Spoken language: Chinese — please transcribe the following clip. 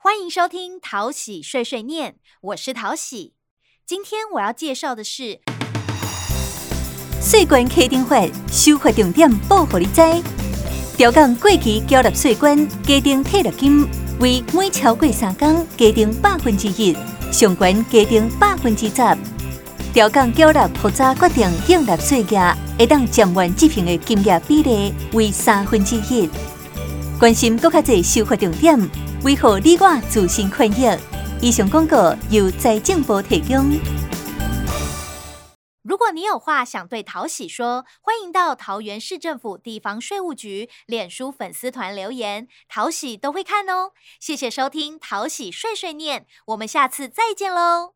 欢迎收听淘喜碎碎念，我是淘喜。今天我要介绍的是税关启顶法修法重点，报互你知。调降过期缴纳税关加征退纳金，为每超过三天加征百分之一，上悬加征百分之十。调降缴纳复杂决定应纳税额，会当减完执行的金额比例为三分之一。关心搁较侪修法重点，为何你我自身权益？以上广告由财政部提供。如果你有话想对淘喜说，欢迎到桃园市政府地方税务局脸书粉丝团留言，淘喜都会看哦。谢谢收听淘喜碎碎念，我们下次再见喽。